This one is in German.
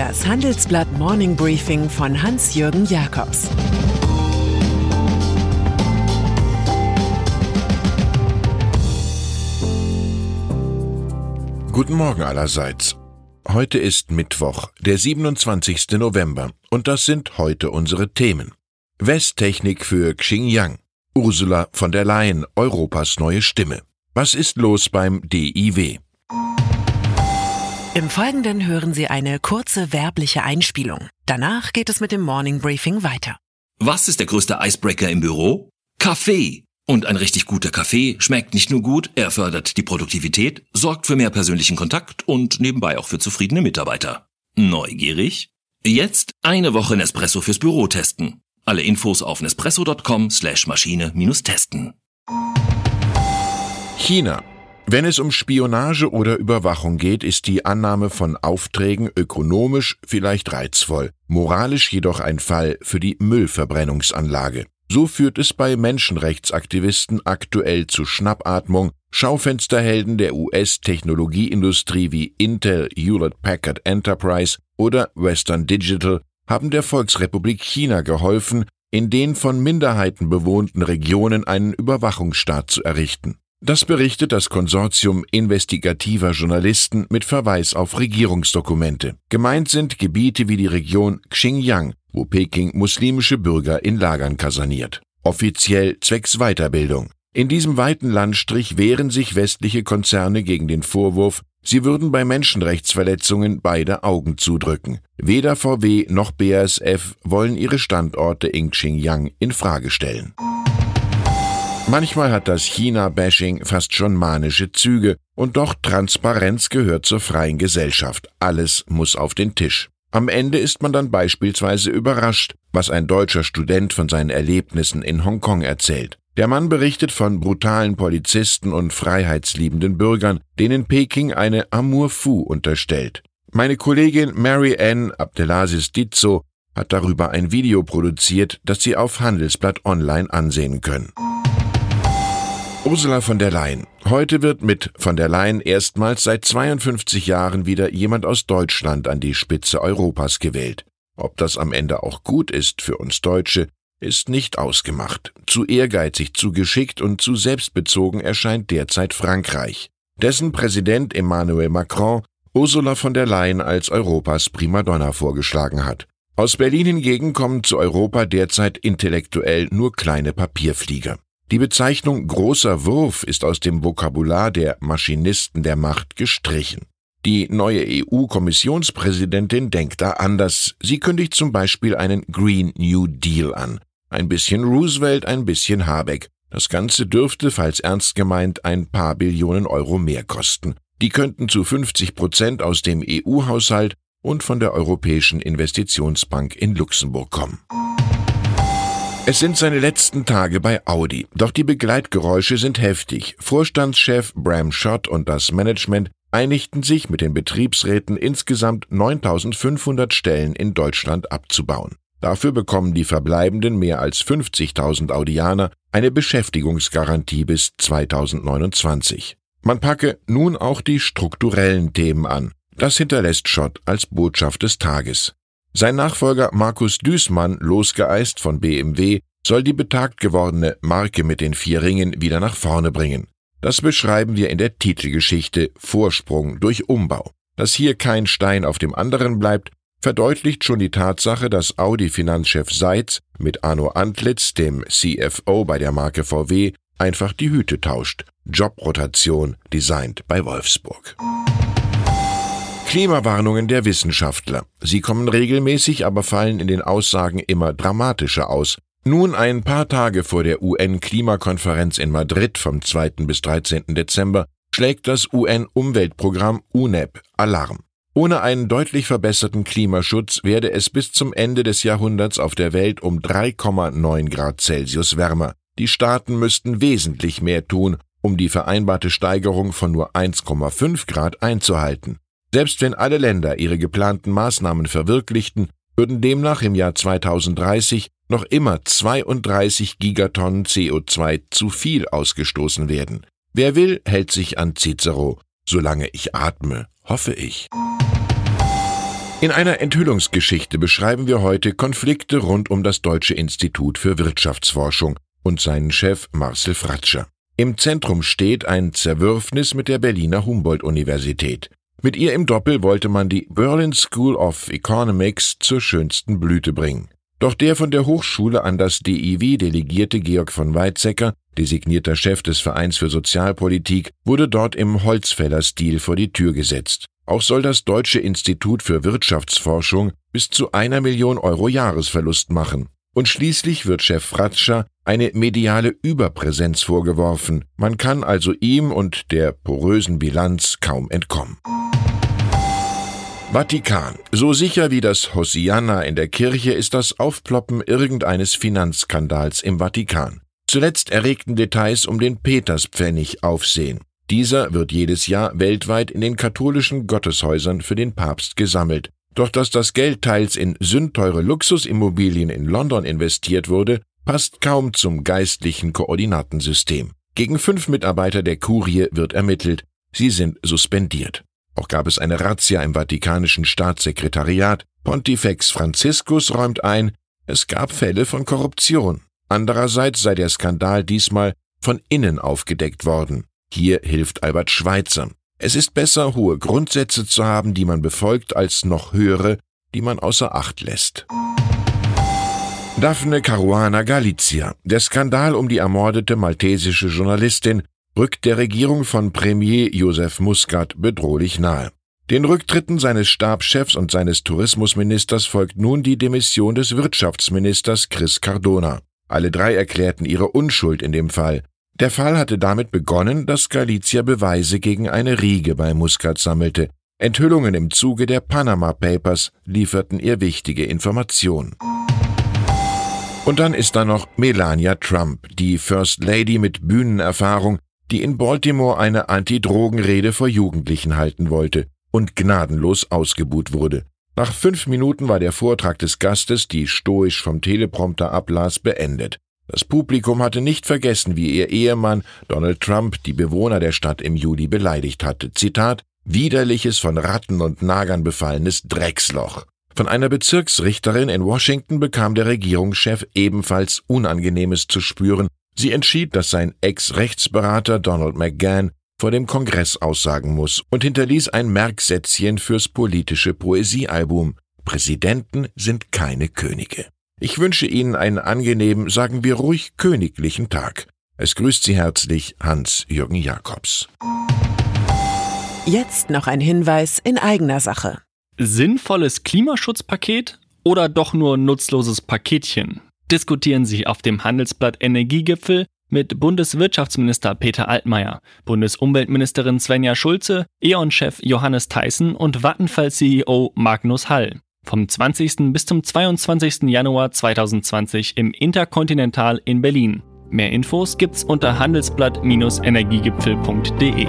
Das Handelsblatt Morning Briefing von Hans-Jürgen Jakobs Guten Morgen allerseits. Heute ist Mittwoch, der 27. November, und das sind heute unsere Themen. Westtechnik für Xinjiang. Ursula von der Leyen, Europas neue Stimme. Was ist los beim DIW? Im Folgenden hören Sie eine kurze werbliche Einspielung. Danach geht es mit dem Morning Briefing weiter. Was ist der größte Icebreaker im Büro? Kaffee. Und ein richtig guter Kaffee schmeckt nicht nur gut, er fördert die Produktivität, sorgt für mehr persönlichen Kontakt und nebenbei auch für zufriedene Mitarbeiter. Neugierig? Jetzt eine Woche Nespresso fürs Büro testen. Alle Infos auf nespresso.com slash Maschine-testen. China. Wenn es um Spionage oder Überwachung geht, ist die Annahme von Aufträgen ökonomisch vielleicht reizvoll, moralisch jedoch ein Fall für die Müllverbrennungsanlage. So führt es bei Menschenrechtsaktivisten aktuell zu Schnappatmung. Schaufensterhelden der US-Technologieindustrie wie Intel, Hewlett Packard Enterprise oder Western Digital haben der Volksrepublik China geholfen, in den von Minderheiten bewohnten Regionen einen Überwachungsstaat zu errichten. Das berichtet das Konsortium investigativer Journalisten mit Verweis auf Regierungsdokumente. Gemeint sind Gebiete wie die Region Xinjiang, wo Peking muslimische Bürger in Lagern kaserniert. Offiziell zwecks Weiterbildung. In diesem weiten Landstrich wehren sich westliche Konzerne gegen den Vorwurf, sie würden bei Menschenrechtsverletzungen beide Augen zudrücken. Weder VW noch BASF wollen ihre Standorte in Xinjiang in Frage stellen. Manchmal hat das China-Bashing fast schon manische Züge, und doch Transparenz gehört zur freien Gesellschaft. Alles muss auf den Tisch. Am Ende ist man dann beispielsweise überrascht, was ein deutscher Student von seinen Erlebnissen in Hongkong erzählt. Der Mann berichtet von brutalen Polizisten und freiheitsliebenden Bürgern, denen Peking eine Amour fou unterstellt. Meine Kollegin Mary Ann Abdelaziz Dizzo hat darüber ein Video produziert, das Sie auf Handelsblatt Online ansehen können. Ursula von der Leyen. Heute wird mit von der Leyen erstmals seit 52 Jahren wieder jemand aus Deutschland an die Spitze Europas gewählt. Ob das am Ende auch gut ist für uns Deutsche, ist nicht ausgemacht. Zu ehrgeizig, zu geschickt und zu selbstbezogen erscheint derzeit Frankreich. Dessen Präsident Emmanuel Macron Ursula von der Leyen als Europas Primadonna vorgeschlagen hat. Aus Berlin hingegen kommen zu Europa derzeit intellektuell nur kleine Papierflieger. Die Bezeichnung großer Wurf ist aus dem Vokabular der Maschinisten der Macht gestrichen. Die neue EU-Kommissionspräsidentin denkt da anders. Sie kündigt zum Beispiel einen Green New Deal an. Ein bisschen Roosevelt, ein bisschen Habeck. Das Ganze dürfte, falls ernst gemeint, ein paar Billionen Euro mehr kosten. Die könnten zu 50 Prozent aus dem EU-Haushalt und von der Europäischen Investitionsbank in Luxemburg kommen. Es sind seine letzten Tage bei Audi, doch die Begleitgeräusche sind heftig. Vorstandschef Bram Schott und das Management einigten sich mit den Betriebsräten insgesamt 9500 Stellen in Deutschland abzubauen. Dafür bekommen die verbleibenden mehr als 50.000 Audianer eine Beschäftigungsgarantie bis 2029. Man packe nun auch die strukturellen Themen an. Das hinterlässt Schott als Botschaft des Tages. Sein Nachfolger Markus Düßmann, losgeeist von BMW, soll die betagt gewordene Marke mit den vier Ringen wieder nach vorne bringen. Das beschreiben wir in der Titelgeschichte Vorsprung durch Umbau. Dass hier kein Stein auf dem anderen bleibt, verdeutlicht schon die Tatsache, dass Audi-Finanzchef Seitz mit Arno Antlitz, dem CFO bei der Marke VW, einfach die Hüte tauscht. Jobrotation, designt bei Wolfsburg. Klimawarnungen der Wissenschaftler. Sie kommen regelmäßig, aber fallen in den Aussagen immer dramatischer aus. Nun ein paar Tage vor der UN-Klimakonferenz in Madrid vom 2. bis 13. Dezember schlägt das UN-Umweltprogramm UNEP Alarm. Ohne einen deutlich verbesserten Klimaschutz werde es bis zum Ende des Jahrhunderts auf der Welt um 3,9 Grad Celsius wärmer. Die Staaten müssten wesentlich mehr tun, um die vereinbarte Steigerung von nur 1,5 Grad einzuhalten. Selbst wenn alle Länder ihre geplanten Maßnahmen verwirklichten, würden demnach im Jahr 2030 noch immer 32 Gigatonnen CO2 zu viel ausgestoßen werden. Wer will, hält sich an Cicero. Solange ich atme, hoffe ich. In einer Enthüllungsgeschichte beschreiben wir heute Konflikte rund um das Deutsche Institut für Wirtschaftsforschung und seinen Chef Marcel Fratscher. Im Zentrum steht ein Zerwürfnis mit der Berliner Humboldt-Universität. Mit ihr im Doppel wollte man die Berlin School of Economics zur schönsten Blüte bringen. Doch der von der Hochschule an das DIW delegierte Georg von Weizsäcker, designierter Chef des Vereins für Sozialpolitik, wurde dort im Holzfällerstil vor die Tür gesetzt. Auch soll das Deutsche Institut für Wirtschaftsforschung bis zu einer Million Euro Jahresverlust machen. Und schließlich wird Chef Fratscher eine mediale Überpräsenz vorgeworfen. Man kann also ihm und der porösen Bilanz kaum entkommen. Vatikan. So sicher wie das Hosianna in der Kirche ist das Aufploppen irgendeines Finanzskandals im Vatikan. Zuletzt erregten Details um den Peterspfennig Aufsehen. Dieser wird jedes Jahr weltweit in den katholischen Gotteshäusern für den Papst gesammelt. Doch dass das Geld teils in sündteure Luxusimmobilien in London investiert wurde, passt kaum zum geistlichen Koordinatensystem. Gegen fünf Mitarbeiter der Kurie wird ermittelt. Sie sind suspendiert. Auch gab es eine Razzia im Vatikanischen Staatssekretariat. Pontifex Franziskus räumt ein, es gab Fälle von Korruption. Andererseits sei der Skandal diesmal von innen aufgedeckt worden. Hier hilft Albert Schweitzer. Es ist besser, hohe Grundsätze zu haben, die man befolgt, als noch höhere, die man außer Acht lässt. Daphne Caruana Galizia. Der Skandal um die ermordete maltesische Journalistin rückt der Regierung von Premier Joseph Muscat bedrohlich nahe. Den Rücktritten seines Stabschefs und seines Tourismusministers folgt nun die Demission des Wirtschaftsministers Chris Cardona. Alle drei erklärten ihre Unschuld in dem Fall. Der Fall hatte damit begonnen, dass Galizia Beweise gegen eine Riege bei Muscat sammelte. Enthüllungen im Zuge der Panama Papers lieferten ihr wichtige Informationen. Und dann ist da noch Melania Trump, die First Lady mit Bühnenerfahrung, die in Baltimore eine Anti-Drogen-Rede vor Jugendlichen halten wollte und gnadenlos ausgebuht wurde. Nach fünf Minuten war der Vortrag des Gastes, die stoisch vom Teleprompter ablas, beendet. Das Publikum hatte nicht vergessen, wie ihr Ehemann Donald Trump die Bewohner der Stadt im Juli beleidigt hatte. Zitat Widerliches von Ratten und Nagern befallenes Drecksloch. Von einer Bezirksrichterin in Washington bekam der Regierungschef ebenfalls Unangenehmes zu spüren. Sie entschied, dass sein Ex-Rechtsberater Donald McGahn vor dem Kongress aussagen muss und hinterließ ein Merksätzchen fürs politische Poesiealbum. Präsidenten sind keine Könige. Ich wünsche Ihnen einen angenehmen, sagen wir ruhig königlichen Tag. Es grüßt Sie herzlich Hans-Jürgen Jakobs. Jetzt noch ein Hinweis in eigener Sache. Sinnvolles Klimaschutzpaket oder doch nur nutzloses Paketchen? Diskutieren Sie auf dem Handelsblatt Energiegipfel mit Bundeswirtschaftsminister Peter Altmaier, Bundesumweltministerin Svenja Schulze, E.ON-Chef Johannes Theissen und Vattenfall-CEO Magnus Hall. Vom 20. bis zum 22. Januar 2020 im Intercontinental in Berlin. Mehr Infos gibt's unter handelsblatt-energiegipfel.de.